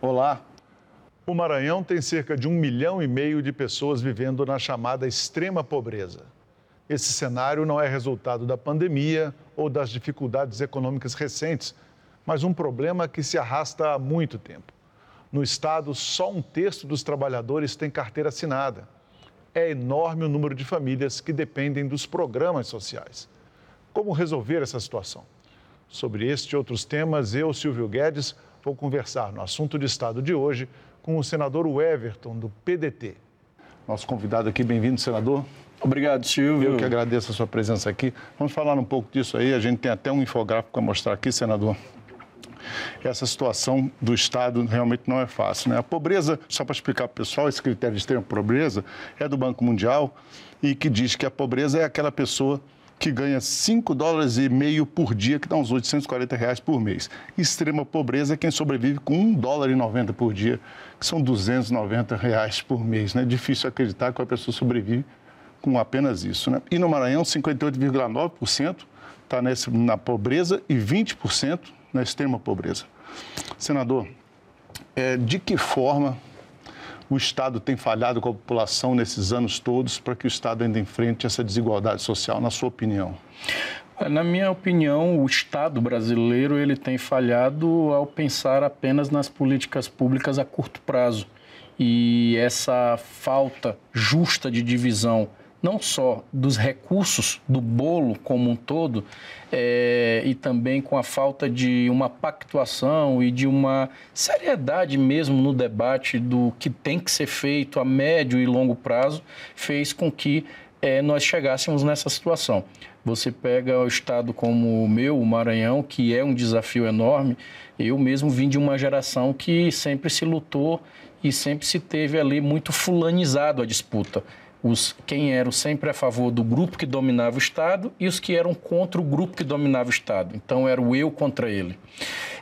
Olá. O Maranhão tem cerca de um milhão e meio de pessoas vivendo na chamada extrema pobreza. Esse cenário não é resultado da pandemia ou das dificuldades econômicas recentes, mas um problema que se arrasta há muito tempo. No estado, só um terço dos trabalhadores tem carteira assinada. É enorme o número de famílias que dependem dos programas sociais. Como resolver essa situação? Sobre este e outros temas, eu, Silvio Guedes, vou conversar no assunto de Estado de hoje com o senador Everton, do PDT. Nosso convidado aqui, bem-vindo, senador. Obrigado, Silvio. Eu que agradeço a sua presença aqui. Vamos falar um pouco disso aí. A gente tem até um infográfico para mostrar aqui, senador. Essa situação do Estado realmente não é fácil. Né? A pobreza, só para explicar para o pessoal, esse critério de extrema pobreza é do Banco Mundial e que diz que a pobreza é aquela pessoa que ganha 5 dólares e meio por dia, que dá uns 840 reais por mês. Extrema pobreza é quem sobrevive com 1 dólar e 90 por dia, que são 290 reais por mês. É né? difícil acreditar que a pessoa sobrevive com apenas isso. Né? E no Maranhão, 58,9% está na pobreza e 20% na extrema pobreza. Senador, é, de que forma o Estado tem falhado com a população nesses anos todos para que o Estado ainda enfrente essa desigualdade social, na sua opinião? Na minha opinião, o Estado brasileiro ele tem falhado ao pensar apenas nas políticas públicas a curto prazo. E essa falta justa de divisão não só dos recursos do bolo como um todo, é, e também com a falta de uma pactuação e de uma seriedade mesmo no debate do que tem que ser feito a médio e longo prazo, fez com que é, nós chegássemos nessa situação. Você pega o estado como o meu, o Maranhão, que é um desafio enorme. Eu mesmo vim de uma geração que sempre se lutou e sempre se teve ali muito fulanizado a disputa os, quem eram sempre a favor do grupo que dominava o Estado e os que eram contra o grupo que dominava o Estado. Então era o eu contra ele.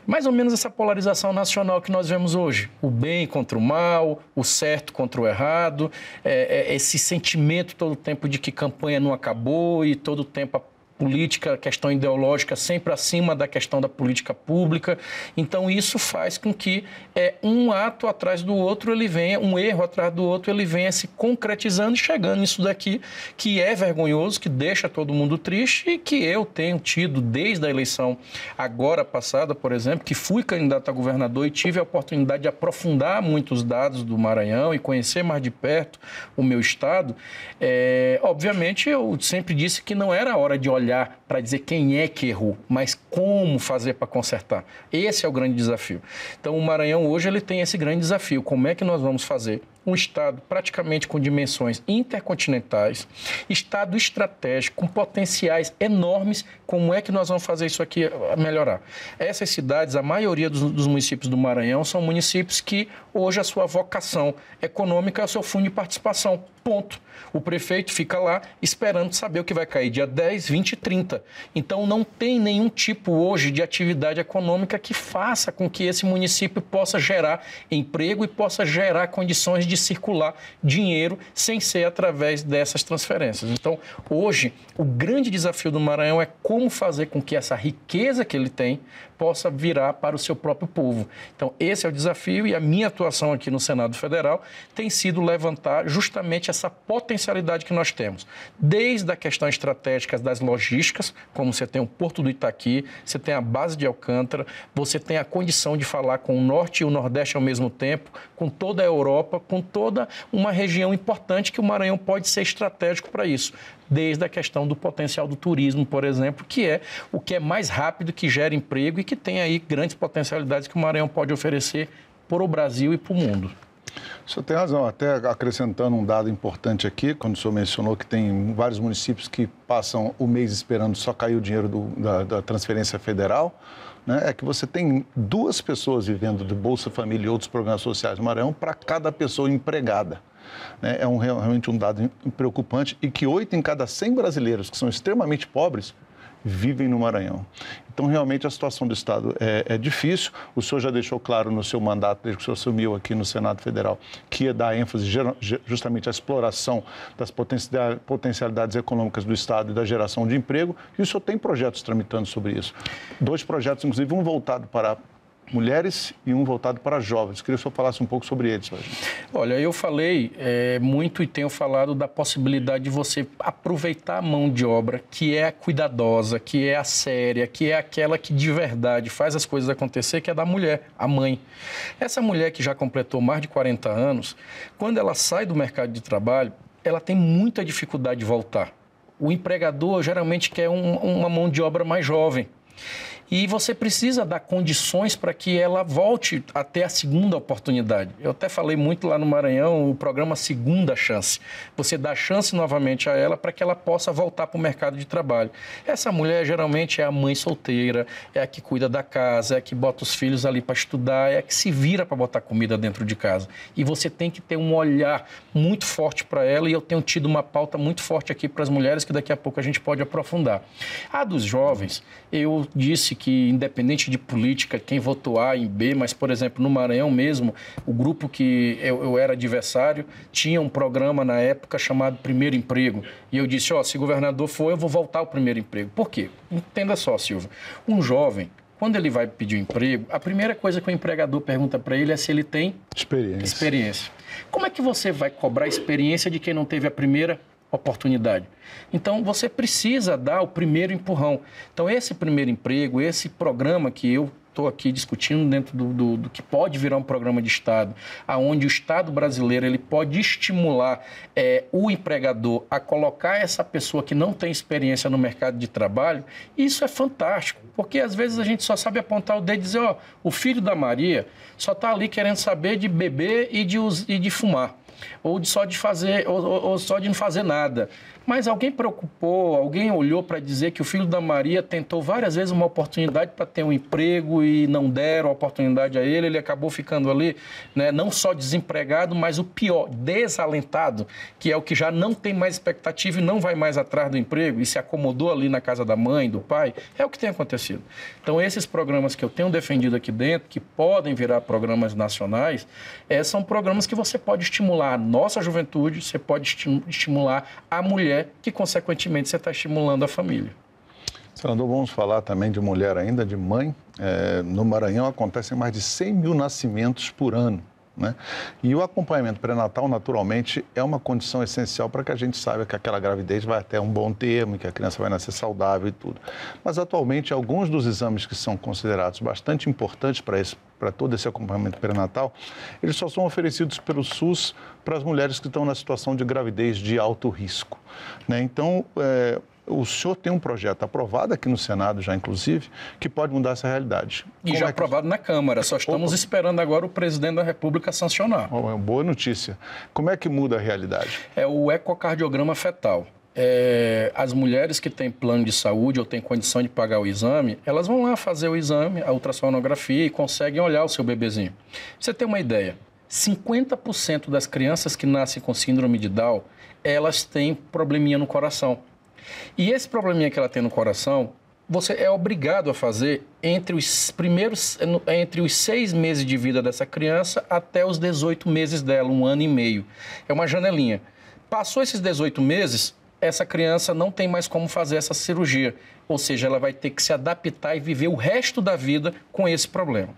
Mais ou menos essa polarização nacional que nós vemos hoje. O bem contra o mal, o certo contra o errado, é, é, esse sentimento todo o tempo de que campanha não acabou e todo o tempo a política, questão ideológica sempre acima da questão da política pública. Então isso faz com que é, um ato atrás do outro ele venha, um erro atrás do outro ele venha se concretizando e chegando nisso daqui que é vergonhoso, que deixa todo mundo triste e que eu tenho tido desde a eleição agora passada, por exemplo, que fui candidato a governador e tive a oportunidade de aprofundar muitos dados do Maranhão e conhecer mais de perto o meu estado. É, obviamente eu sempre disse que não era hora de olhar olhar para dizer quem é que errou, mas como fazer para consertar. Esse é o grande desafio. Então, o Maranhão hoje ele tem esse grande desafio. Como é que nós vamos fazer um Estado praticamente com dimensões intercontinentais, Estado estratégico, com potenciais enormes. Como é que nós vamos fazer isso aqui melhorar? Essas cidades, a maioria dos, dos municípios do Maranhão, são municípios que hoje a sua vocação econômica é o seu fundo de participação. Ponto. O prefeito fica lá esperando saber o que vai cair dia 10, 20 e 30. Então não tem nenhum tipo hoje de atividade econômica que faça com que esse município possa gerar emprego e possa gerar condições de circular dinheiro sem ser através dessas transferências. Então, hoje, o grande desafio do Maranhão é como fazer com que essa riqueza que ele tem possa virar para o seu próprio povo. Então, esse é o desafio e a minha atuação aqui no Senado Federal tem sido levantar justamente essa potencialidade que nós temos, desde a questão estratégica das logísticas, como você tem o Porto do Itaqui, você tem a base de Alcântara, você tem a condição de falar com o Norte e o Nordeste ao mesmo tempo, com toda a Europa, com toda uma região importante que o Maranhão pode ser estratégico para isso desde a questão do potencial do turismo, por exemplo, que é o que é mais rápido, que gera emprego e que tem aí grandes potencialidades que o Maranhão pode oferecer para o Brasil e para o mundo. O senhor tem razão, até acrescentando um dado importante aqui, quando o senhor mencionou que tem vários municípios que passam o mês esperando só cair o dinheiro do, da, da, transferência federal, né, é que você tem duas pessoas vivendo de Bolsa Família e outros programas sociais no Maranhão para cada pessoa empregada. Né? É um, realmente um dado preocupante e que oito em cada 100 brasileiros que são extremamente pobres vivem no Maranhão. Então, realmente, a situação do Estado é, é, difícil. O senhor já deixou claro no seu mandato, desde que o senhor assumiu aqui no Senado Federal, que ia dar ênfase justamente à exploração das potencialidades econômicas do Estado e da geração de emprego. E o senhor tem projetos tramitando sobre isso. Dois projetos, inclusive, um voltado para mulheres e um voltado para jovens. Queria que o senhor falasse um pouco sobre eles. Olha, eu falei é, muito e tenho falado da possibilidade de você aproveitar a mão de obra que é a cuidadosa, que é a séria, que é aquela que de verdade faz as coisas acontecer, que é da mulher, a mãe. Essa mulher que já completou mais de 40 anos, quando ela sai do mercado de trabalho, ela tem muita dificuldade de voltar. O empregador geralmente quer um, uma mão de obra mais jovem e você precisa dar condições para que ela volte até a segunda oportunidade. Eu até falei muito lá no Maranhão o programa Segunda Chance. Você dá chance novamente a ela para que ela possa voltar para o mercado de trabalho. Essa mulher geralmente é a mãe solteira, é a que cuida da casa, é a que bota os filhos ali para estudar, é a que se vira para botar comida dentro de casa. E você tem que ter um olhar muito forte para ela e eu tenho tido uma pauta muito forte aqui para as mulheres que daqui a pouco a gente pode aprofundar. A dos jovens, eu disse que, independente de política, quem votou A em B, mas, por exemplo, no Maranhão mesmo, o grupo que eu, eu era adversário tinha um programa na época chamado Primeiro Emprego. E eu disse: Ó, oh, se governador for, eu vou voltar ao primeiro emprego. Por quê? Entenda só, Silvio. Um jovem, quando ele vai pedir um emprego, a primeira coisa que o empregador pergunta para ele é se ele tem experiência. experiência. Como é que você vai cobrar experiência de quem não teve a primeira oportunidade. Então você precisa dar o primeiro empurrão. Então esse primeiro emprego, esse programa que eu estou aqui discutindo dentro do, do, do, que pode virar um programa de Estado, aonde o Estado brasileiro ele pode estimular é, o empregador a colocar essa pessoa que não tem experiência no mercado de trabalho, isso é fantástico, porque às vezes a gente só sabe apontar o dedo e dizer, ó, o filho da Maria só está ali querendo saber de beber e de, e de fumar ou de só de fazer, ou, ou só de não fazer nada. Mas alguém preocupou, alguém olhou para dizer que o filho da Maria tentou várias vezes uma oportunidade para ter um emprego e não deram a oportunidade a ele, ele acabou ficando ali, né, não só desempregado, mas o pior, desalentado, que é o que já não tem mais expectativa e não vai mais atrás do emprego e se acomodou ali na casa da mãe, do pai, é o que tem acontecido. Então, esses programas que eu tenho defendido aqui dentro, que podem virar programas nacionais, é, são programas que você pode estimular a nossa juventude, você pode estimular a mulher que, consequentemente, você está estimulando a família. Senador, vamos falar também de mulher ainda, de mãe. É, no Maranhão acontecem mais de 100 mil nascimentos por ano. Né? E o acompanhamento pré-natal, naturalmente, é uma condição essencial para que a gente saiba que aquela gravidez vai até um bom termo, que a criança vai nascer saudável e tudo. Mas, atualmente, alguns dos exames que são considerados bastante importantes para esse para todo esse acompanhamento pré-natal, eles só são oferecidos pelo SUS para as mulheres que estão na situação de gravidez de alto risco. Né? Então, é, o senhor tem um projeto aprovado aqui no Senado já, inclusive, que pode mudar essa realidade. E Como já é aprovado na Câmara, só estamos Opa. esperando agora o presidente da República sancionar. Oh, boa notícia. Como é que muda a realidade? É o ecocardiograma fetal. É, as mulheres que têm plano de saúde ou têm condição de pagar o exame, elas vão lá fazer o exame, a ultrassonografia e conseguem olhar o seu bebezinho. Você ter uma ideia, 50% das crianças que nascem com síndrome de Down, elas têm probleminha no coração. E esse probleminha que ela tem no coração, você é obrigado a fazer entre os primeiros, entre os seis meses de vida dessa criança até os 18 meses dela, um ano e meio. É uma janelinha. Passou esses 18 meses, essa criança não tem mais como fazer essa cirurgia. Ou seja, ela vai ter que se adaptar e viver o resto da vida com esse problema.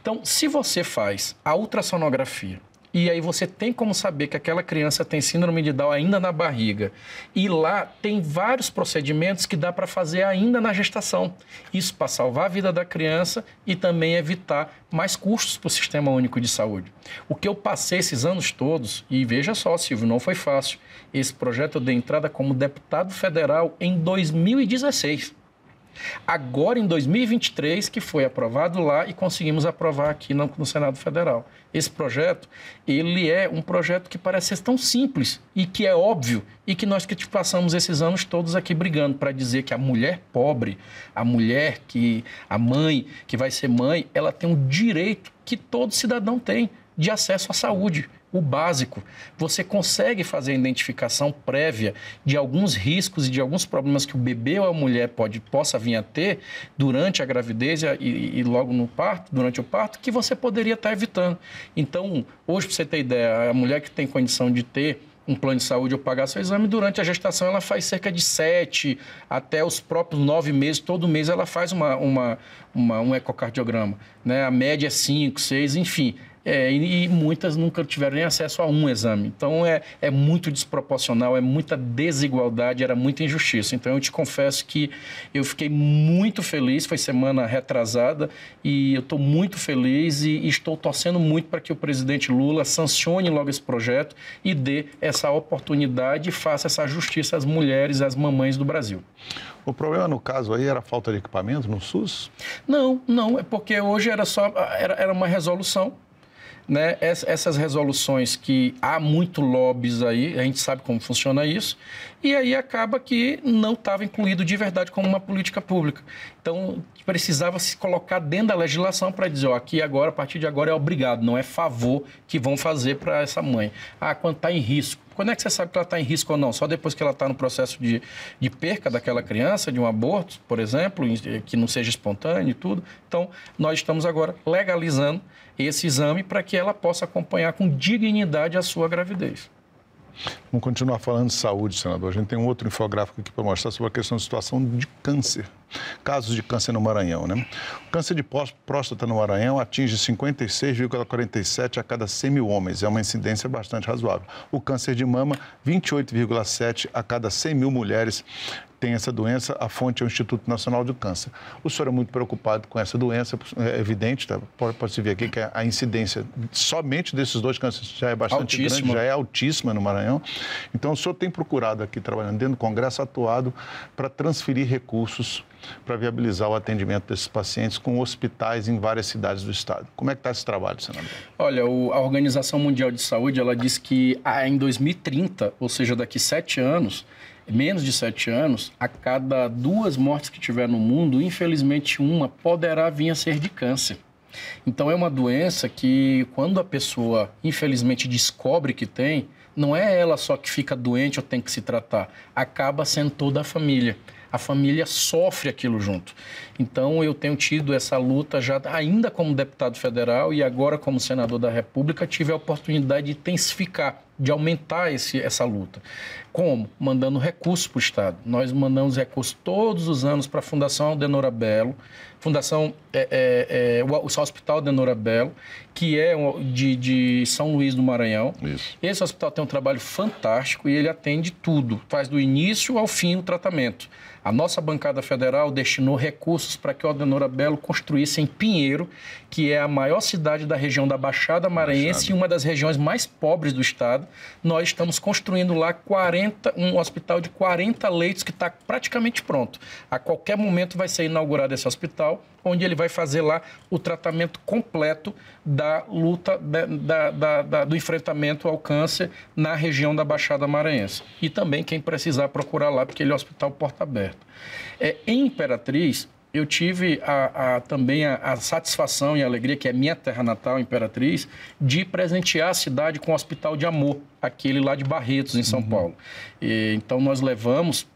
Então, se você faz a ultrassonografia, e aí você tem como saber que aquela criança tem síndrome de Down ainda na barriga. E lá tem vários procedimentos que dá para fazer ainda na gestação. Isso para salvar a vida da criança e também evitar mais custos para o Sistema Único de Saúde. O que eu passei esses anos todos, e veja só, Silvio, não foi fácil. Esse projeto eu dei entrada como deputado federal em 2016. Agora, em 2023, que foi aprovado lá e conseguimos aprovar aqui no, no, Senado Federal. Esse projeto, ele é um projeto que parece ser tão simples e que é óbvio e que nós que passamos esses anos todos aqui brigando para dizer que a mulher pobre, a mulher que, a mãe que vai ser mãe, ela tem um direito que todo cidadão tem de acesso à saúde o básico. Você consegue fazer a identificação prévia de alguns riscos e de alguns problemas que o bebê ou a mulher pode, possa vir a ter durante a gravidez e, e logo no parto, durante o parto, que você poderia estar evitando. Então, hoje, para você ter ideia, a mulher que tem condição de ter um plano de saúde ou pagar seu exame, durante a gestação ela faz cerca de sete até os próprios nove meses, todo mês ela faz uma, uma, uma um ecocardiograma. Né? A média é cinco, seis, enfim. É, e, e, muitas nunca tiveram nem acesso a um exame. Então é, é muito desproporcional, é muita desigualdade, era muita injustiça. Então eu te confesso que eu fiquei muito feliz, foi semana retrasada, e eu estou muito feliz e, e estou torcendo muito para que o presidente Lula sancione logo esse projeto e dê essa oportunidade e faça essa justiça às mulheres, às mamães do Brasil. O problema no caso aí era a falta de equipamento no SUS? Não, não, é porque hoje era só era, era uma resolução né, essas resoluções que há muito lobbies aí, a gente sabe como funciona isso, e aí acaba que não estava incluído de verdade como uma política pública. Então, precisava se colocar dentro da legislação para dizer, ó, aqui agora, a partir de agora é obrigado, não é favor que vão fazer para essa mãe. Ah, quando está em risco. Quando é que você sabe que ela está em risco ou não? Só depois que ela está no processo de, de perca daquela criança, de um aborto, por exemplo, que não seja espontâneo e tudo. Então, nós estamos agora legalizando esse exame para que ela possa acompanhar com dignidade a sua gravidez. Vamos continuar falando de saúde, senador. A gente tem um outro infográfico aqui para mostrar sobre a questão da situação de câncer. Casos de câncer no Maranhão, né? O câncer de próstata no Maranhão atinge 56,47 a cada 100 mil homens. É uma incidência bastante razoável. O câncer de mama, 28,7 a cada 100 mil mulheres tem essa doença, a fonte é o Instituto Nacional do Câncer. O senhor é muito preocupado com essa doença, é evidente, tá? pode, pode se ver aqui que a incidência somente desses dois cânceres já é bastante altíssima. grande, já é altíssima no Maranhão. Então, o senhor tem procurado aqui, trabalhando dentro do Congresso, atuado para transferir recursos para viabilizar o atendimento desses pacientes com hospitais em várias cidades do estado. Como é que está esse trabalho, senador? Olha, o, a Organização Mundial de Saúde, ela diz que ah, em 2030, ou seja, daqui sete anos, menos de sete anos, a cada duas mortes que tiver no mundo, infelizmente uma poderá vir a ser de câncer. Então é uma doença que quando a pessoa infelizmente descobre que tem, não é ela só que fica doente ou tem que se tratar, acaba sendo toda a família. A família sofre aquilo junto. Então eu tenho tido essa luta já ainda como deputado federal e agora como senador da República tive a oportunidade de intensificar de aumentar esse, essa luta. Como? Mandando recursos para o Estado. Nós mandamos recursos todos os anos para a Fundação Aldenora Belo, Fundação, é, é, é, o, Hospital Aldenora Belo, que é de, de São Luís do Maranhão. Isso. Esse hospital tem um trabalho fantástico e ele atende tudo, faz do início ao fim o tratamento. A nossa bancada federal destinou recursos para que o Aldenora Belo construísse em Pinheiro, que é a maior cidade da região da Baixada Maranhense Baixada. e uma das regiões mais pobres do estado. Nós estamos construindo lá 40, um hospital de 40 leitos que está praticamente pronto. A qualquer momento vai ser inaugurado esse hospital, onde ele vai fazer lá o tratamento completo da luta da, da, da, do enfrentamento ao câncer na região da Baixada Maranhense. E também quem precisar procurar lá, porque ele é um hospital porta aberta. É, em Imperatriz, eu tive a, a, também a, a, satisfação e a alegria, que é minha terra natal, Imperatriz, de presentear a cidade com o Hospital de Amor, aquele lá de Barretos, em São uhum. Paulo. E, então, nós levamos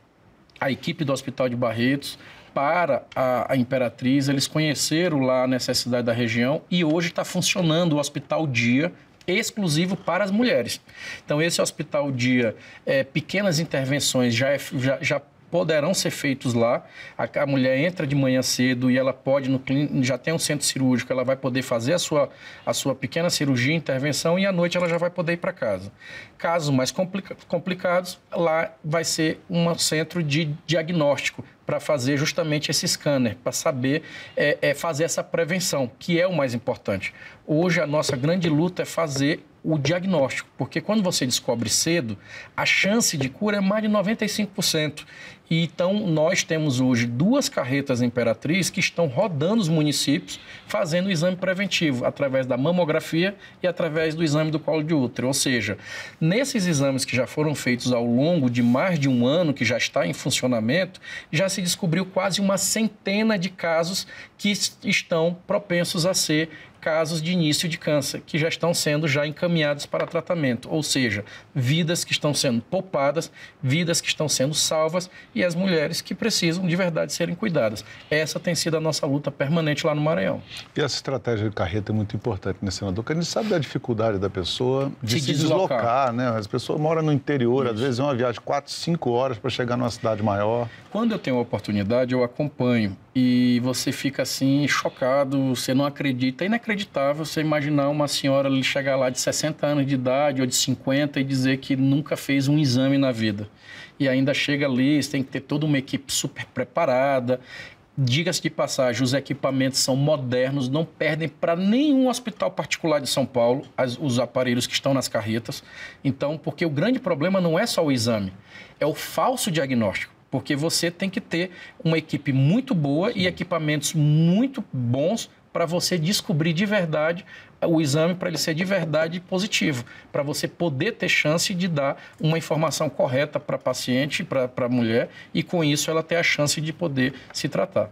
a equipe do Hospital de Barretos para a, Imperatriz, eles conheceram lá a necessidade da região e hoje está funcionando o Hospital Dia exclusivo para as mulheres. Então, esse Hospital Dia, é, pequenas intervenções já, é, já, já poderão ser feitos lá. A, a, mulher entra de manhã cedo e ela pode, no já tem um centro cirúrgico, ela vai poder fazer a sua, a sua pequena cirurgia, intervenção, e à noite ela já vai poder ir para casa. Casos mais complica complicados, lá vai ser um centro de diagnóstico para fazer justamente esse scanner, para saber é, é, fazer essa prevenção, que é o mais importante. Hoje a nossa grande luta é fazer o diagnóstico, porque quando você descobre cedo, a chance de cura é mais de 95%. E então, nós temos hoje duas carretas Imperatriz que estão rodando os municípios fazendo o exame preventivo, através da mamografia e através do exame do colo de útero. Ou seja, nesses exames que já foram feitos ao longo de mais de um ano, que já está em funcionamento, já se descobriu quase uma centena de casos que estão propensos a ser casos de início de câncer que já estão sendo já encaminhados para tratamento, ou seja, vidas que estão sendo poupadas, vidas que estão sendo salvas e as mulheres que precisam de verdade serem cuidadas. Essa tem sido a nossa luta permanente lá no Maranhão. E essa estratégia de carreta é muito importante, né, senador? Porque a gente sabe da dificuldade da pessoa de se, se deslocar. deslocar, né? As pessoas moram no interior, Isso. às vezes é uma viagem de 4, 5 horas para chegar numa cidade maior. Quando eu tenho a oportunidade, eu acompanho e você fica assim chocado, você não acredita, é inacreditável você imaginar uma senhora chegar lá de 60 anos de idade ou de 50 e dizer que nunca fez um exame na vida. E ainda chega ali, você tem que ter toda uma equipe super preparada. Diga-se de passagem, os equipamentos são modernos, não perdem para nenhum hospital particular de São Paulo as, os aparelhos que estão nas carretas. Então, porque o grande problema não é só o exame, é o falso diagnóstico porque você tem que ter uma equipe muito boa e equipamentos muito bons para você descobrir de verdade o exame para ele ser de verdade positivo, para você poder ter chance de dar uma informação correta para a paciente, para a mulher, e com isso ela ter a chance de poder se tratar.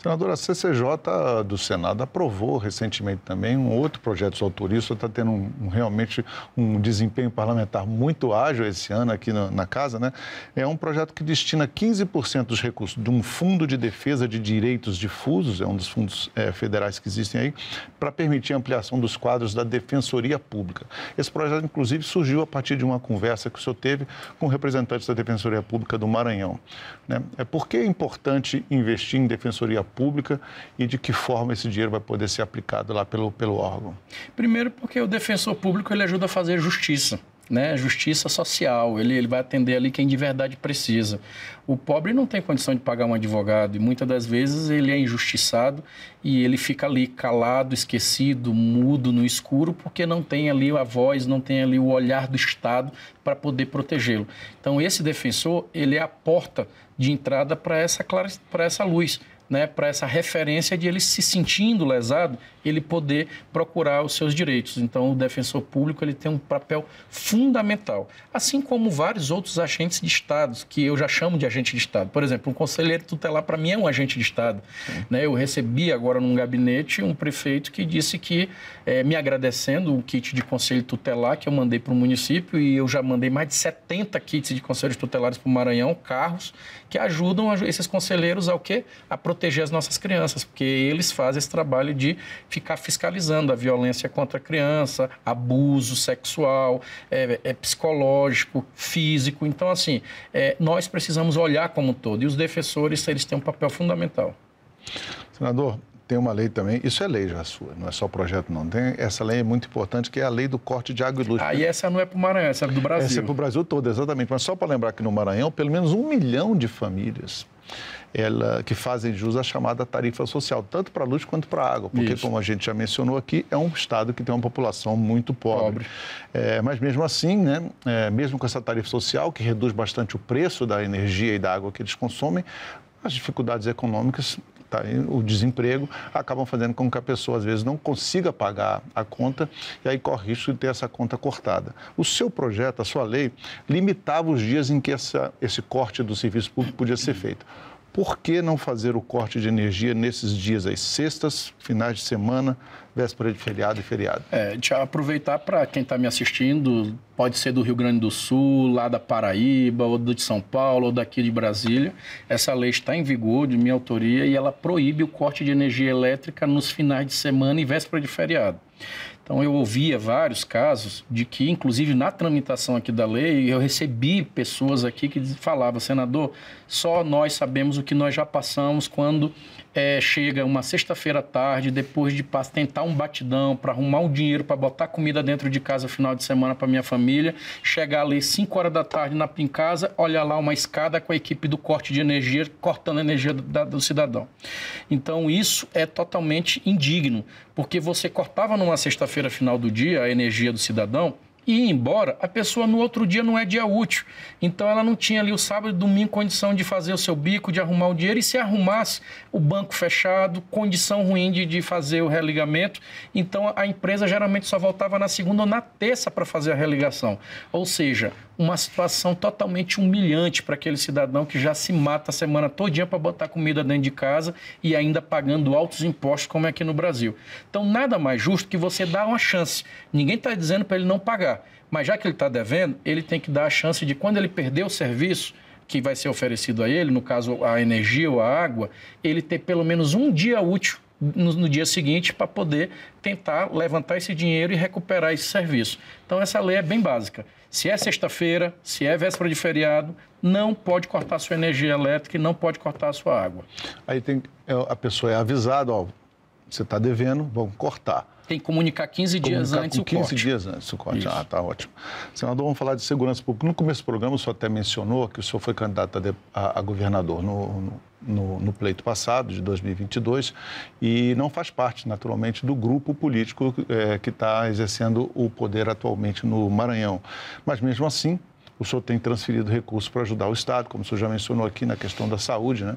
Senadora, a CCJ do Senado aprovou recentemente também um outro projeto de autoria. Isso está tendo um, um, realmente um desempenho parlamentar muito ágil esse ano aqui na, na, Casa. Né? É um projeto que destina 15% dos recursos de um fundo de defesa de direitos difusos, é um dos fundos é, federais que existem aí, para permitir a ampliação dos quadros da Defensoria Pública. Esse projeto, inclusive, surgiu a partir de uma conversa que o senhor teve com representantes da Defensoria Pública do Maranhão. Né? É por que é importante investir em Defensoria pública e de que forma esse dinheiro vai poder ser aplicado lá pelo, pelo órgão? Primeiro, porque o defensor público ele ajuda a fazer justiça. Né, justiça social, ele, ele vai atender ali quem de verdade precisa. O pobre não tem condição de pagar um advogado e muitas das vezes ele é injustiçado e ele fica ali calado, esquecido, mudo, no escuro, porque não tem ali a voz, não tem ali o olhar do Estado para poder protegê-lo. Então, esse defensor, ele é a porta de entrada para essa, essa luz né, para essa referência de ele se sentindo lesado, ele poder procurar os seus direitos. Então, o defensor público ele tem um papel fundamental, assim como vários outros agentes de Estado, que eu já chamo de agente de Estado. Por exemplo, um conselheiro tutelar, para mim, é um agente de Estado. Né? Eu recebi agora num gabinete um prefeito que disse que, é, me agradecendo o kit de conselho tutelar que eu mandei para o município, e eu já mandei mais de 70 kits de conselhos tutelares para o Maranhão, carros, que ajudam esses conselheiros ao quê? A proteger as nossas crianças, porque eles fazem esse trabalho de ficar fiscalizando a violência contra a criança, abuso sexual, é, é psicológico, físico. Então, assim, é, nós precisamos olhar como um todo e os defensores eles têm um papel fundamental. Senador, tem uma lei também, isso é lei já sua, não é só projeto não. Tem, essa lei é muito importante, que é a lei do corte de água e luz. Ah, e essa não é para o Maranhão, essa é do Brasil. Essa é para o Brasil todo, exatamente. Mas só para lembrar que no Maranhão, pelo menos um milhão de famílias ela, que fazem jus à chamada tarifa social, tanto para a luz quanto para a água, porque, Isso. como a gente já mencionou aqui, é um estado que tem uma população muito pobre. pobre. É, mas mesmo assim, né, é, mesmo com essa tarifa social, que reduz bastante o preço da energia e da água que eles consomem, as dificuldades econômicas tá, o desemprego, acabam fazendo com que a pessoa, às vezes, não consiga pagar a conta e aí corre risco de ter essa conta cortada. O seu projeto, a sua lei, limitava os dias em que essa, esse corte do serviço público podia ser feito por que não fazer o corte de energia nesses dias aí, sextas, finais de semana, véspera de feriado e feriado? É, eu aproveitar para quem está me assistindo, pode ser do Rio Grande do Sul, lá da Paraíba, ou do de São Paulo, ou daqui de Brasília. Essa lei está em vigor, de minha autoria, e ela proíbe o corte de energia elétrica nos finais de semana e véspera de feriado. Então, eu ouvia vários casos de que, inclusive na tramitação aqui da lei, eu recebi pessoas aqui que falavam, senador, só nós sabemos o que nós já passamos quando é, chega uma sexta-feira à tarde, depois de tentar um batidão para arrumar um dinheiro para botar comida dentro de casa final de semana para minha família, chegar ali 5 horas da tarde na, em casa, olhar lá uma escada com a equipe do corte de energia, cortando a energia do cidadão. Então, isso é totalmente indigno, porque você cortava numa sexta-feira final do dia a energia do cidadão e ir embora, a pessoa no outro dia não é dia útil. Então ela não tinha ali o sábado e domingo condição de fazer o seu bico, de arrumar o dinheiro, e se arrumasse o banco fechado, condição ruim de, de fazer o religamento, então a empresa geralmente só voltava na segunda ou na terça para fazer a religação. Ou seja, uma situação totalmente humilhante para aquele cidadão que já se mata a semana todinha para botar comida dentro de casa e ainda pagando altos impostos, como é aqui no Brasil. Então, nada mais justo que você dar uma chance. Ninguém está dizendo para ele não pagar, mas já que ele está devendo, ele tem que dar a chance de, quando ele perder o serviço, que vai ser oferecido a ele, no caso a energia ou a água, ele ter pelo menos um dia útil no, no, dia seguinte para poder tentar levantar esse dinheiro e recuperar esse serviço. Então, essa lei é bem básica. Se é sexta-feira, se é véspera de feriado, não pode cortar sua energia elétrica e não pode cortar sua água. Aí tem, é, a pessoa é avisada, ó, você está devendo, vamos cortar. Tem que comunicar 15 comunicar dias antes o 15 corte. dias antes o corte. Isso. Ah, tá ótimo. Senador, vamos falar de segurança pública. No começo do programa, o senhor até mencionou que o senhor foi candidato a, de, a, a governador no, no, no, pleito passado, de 2022, e não faz parte, naturalmente, do grupo político é, que está exercendo o poder atualmente no Maranhão. Mas, mesmo assim, o senhor tem transferido recursos para ajudar o Estado, como o senhor já mencionou aqui na questão da saúde, né?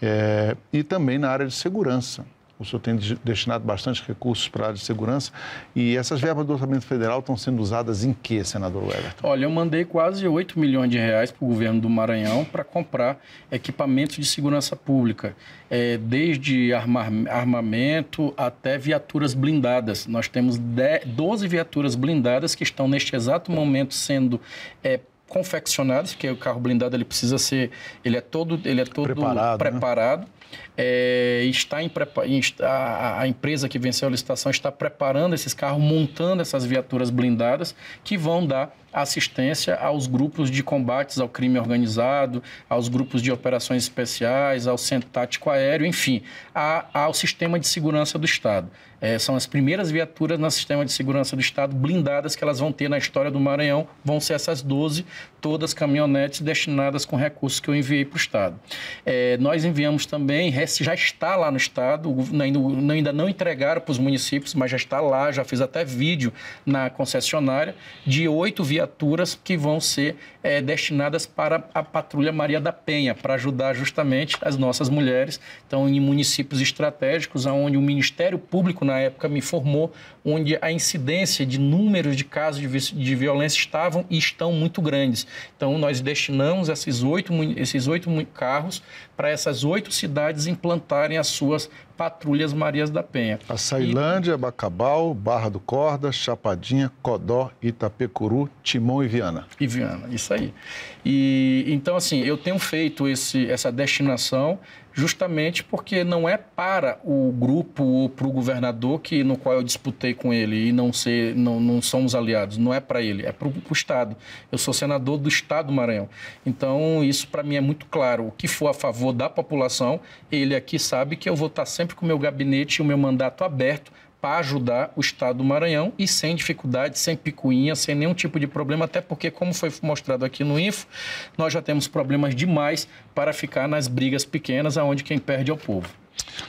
É, e também na área de segurança. O senhor tem destinado bastante recursos para a área de segurança. E essas verbas do orçamento federal estão sendo usadas em que, senador Everton? Olha, eu mandei quase 8 milhões de reais para o governo do Maranhão para comprar equipamentos de segurança pública, é, desde armamento até viaturas blindadas. Nós temos 10, 12 viaturas blindadas que estão neste exato momento sendo é, confeccionadas, porque o carro blindado ele precisa ser, ele é todo, ele é todo preparado. Né? preparado. Né? É, está em, a, a empresa que venceu a licitação está preparando esses carros, montando essas viaturas blindadas que vão dar assistência aos grupos de combates ao crime organizado, aos grupos de operações especiais, ao centro tático aéreo, enfim, a, ao sistema de segurança do Estado. É, são as primeiras viaturas no sistema de segurança do Estado blindadas que elas vão ter na história do Maranhão, vão ser essas 12, todas caminhonetes destinadas com recursos que eu enviei para o Estado. É, nós enviamos também, já está lá no Estado, ainda, não entregaram para os municípios, mas já está lá, já fiz até vídeo na concessionária, de oito viaturas que vão ser é, destinadas para a Patrulha Maria da Penha, para ajudar justamente as nossas mulheres. Então, em municípios estratégicos, onde o Ministério Público, na época, me informou, onde a incidência de números de casos de violência estavam e estão muito grandes. Então, nós destinamos esses oito, esses oito carros para essas oito cidades implantarem as suas patrulhas Marias da Penha. A Sailândia, e... Bacabal, Barra do Corda, Chapadinha, Codó, Itapecuru, Timon e Viana. E Viana, isso aí. E então assim, eu tenho feito esse, essa destinação justamente porque não é para o grupo ou para o governador que no qual eu disputei com ele e não ser não, não somos aliados, não é para ele, é para o estado. Eu sou senador do estado do Maranhão. Então, isso para mim é muito claro. O que for a favor da população, ele aqui sabe que eu vou estar sempre com o meu gabinete e o meu mandato aberto para ajudar o Estado do Maranhão e sem dificuldade, sem picuinha, sem nenhum tipo de problema, até porque, como foi mostrado aqui no Info, nós já temos problemas demais para ficar nas brigas pequenas, aonde quem perde é o povo.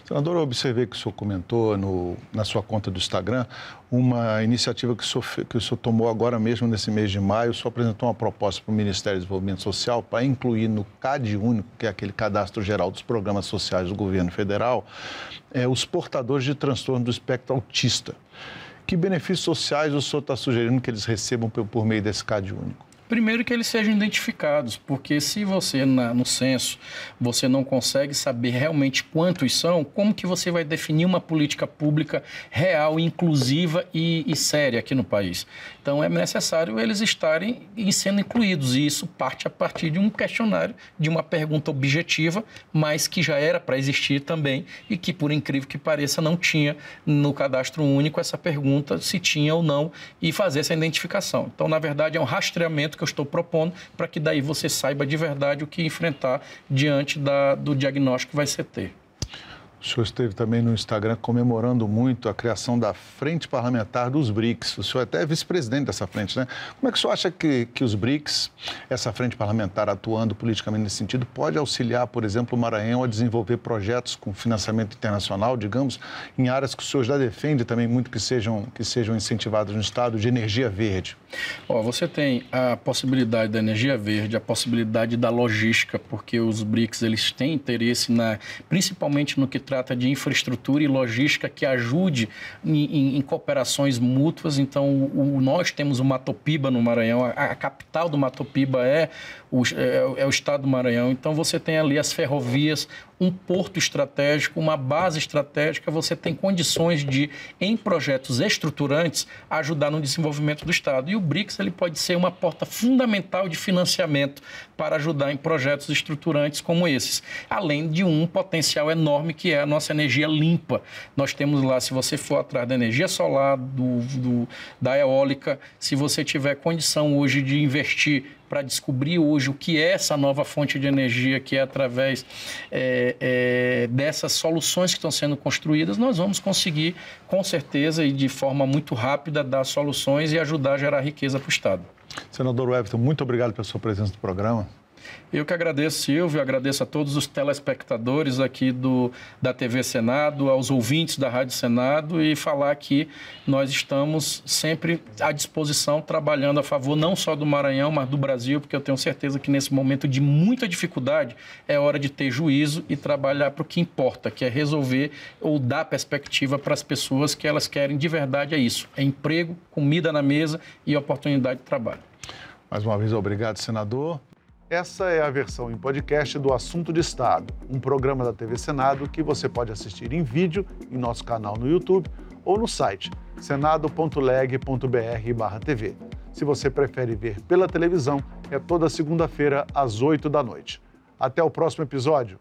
Senador, eu observei que o senhor comentou no, na sua conta do Instagram uma iniciativa que o, senhor, que o senhor tomou agora mesmo, nesse mês de maio. O senhor apresentou uma proposta para o Ministério do Desenvolvimento Social para incluir no CAD único, que é aquele cadastro geral dos programas sociais do governo federal, é, os portadores de transtorno do espectro autista. Que benefícios sociais o senhor está sugerindo que eles recebam por, por meio desse CAD único? Primeiro que eles sejam identificados, porque se você na, no censo você não consegue saber realmente quantos são, como que você vai definir uma política pública real, inclusiva e, e séria aqui no país? Então é necessário eles estarem sendo incluídos e isso parte a partir de um questionário, de uma pergunta objetiva, mas que já era para existir também e que por incrível que pareça não tinha no cadastro único essa pergunta se tinha ou não e fazer essa identificação. Então na verdade é um rastreamento que eu estou propondo, para que daí você saiba de verdade o que enfrentar diante da, do diagnóstico que vai ser ter. O senhor esteve também no Instagram comemorando muito a criação da Frente Parlamentar dos BRICS. O senhor até é vice-presidente dessa frente, né? Como é que o senhor acha que, que os BRICS, essa frente parlamentar atuando politicamente nesse sentido, pode auxiliar, por exemplo, o Maranhão a desenvolver projetos com financiamento internacional, digamos, em áreas que o senhor já defende também muito que sejam, que sejam incentivadas no Estado, de energia verde? Ó, você tem a possibilidade da energia verde, a possibilidade da logística, porque os BRICS eles têm interesse na, principalmente no que trata de infraestrutura e logística que ajude em, em, em cooperações mútuas. Então, o, o, nós temos o Matopiba no Maranhão, a, a capital do Matopiba é o, é, é o estado do Maranhão. Então, você tem ali as ferrovias, um porto estratégico, uma base estratégica, você tem condições de, em projetos estruturantes, ajudar no desenvolvimento do Estado. E o BRICS ele pode ser uma porta fundamental de financiamento para ajudar em projetos estruturantes como esses, além de um potencial enorme que é a nossa energia limpa. Nós temos lá, se você for atrás da energia solar, do, do da eólica, se você tiver condição hoje de investir para descobrir hoje o que é essa nova fonte de energia, que é através é, é, dessas soluções que estão sendo construídas, nós vamos conseguir, com certeza e de forma muito rápida, dar soluções e ajudar a gerar riqueza para o Estado. Senador Webster, muito obrigado pela sua presença no programa. Eu que agradeço, Silvio, agradeço a todos os telespectadores aqui do, da TV Senado, aos ouvintes da Rádio Senado e falar que nós estamos sempre à disposição, trabalhando a favor não só do Maranhão, mas do Brasil, porque eu tenho certeza que nesse momento de muita dificuldade é hora de ter juízo e trabalhar para o que importa, que é resolver ou dar perspectiva para as pessoas que elas querem de verdade é isso, é emprego, comida na mesa e oportunidade de trabalho. Mais uma vez, obrigado, senador. Essa é a versão em podcast do Assunto de Estado, um programa da TV Senado que você pode assistir em vídeo em nosso canal no YouTube ou no site senado.leg.br/tv. Se você prefere ver pela televisão, é toda segunda-feira às 8 da noite. Até o próximo episódio.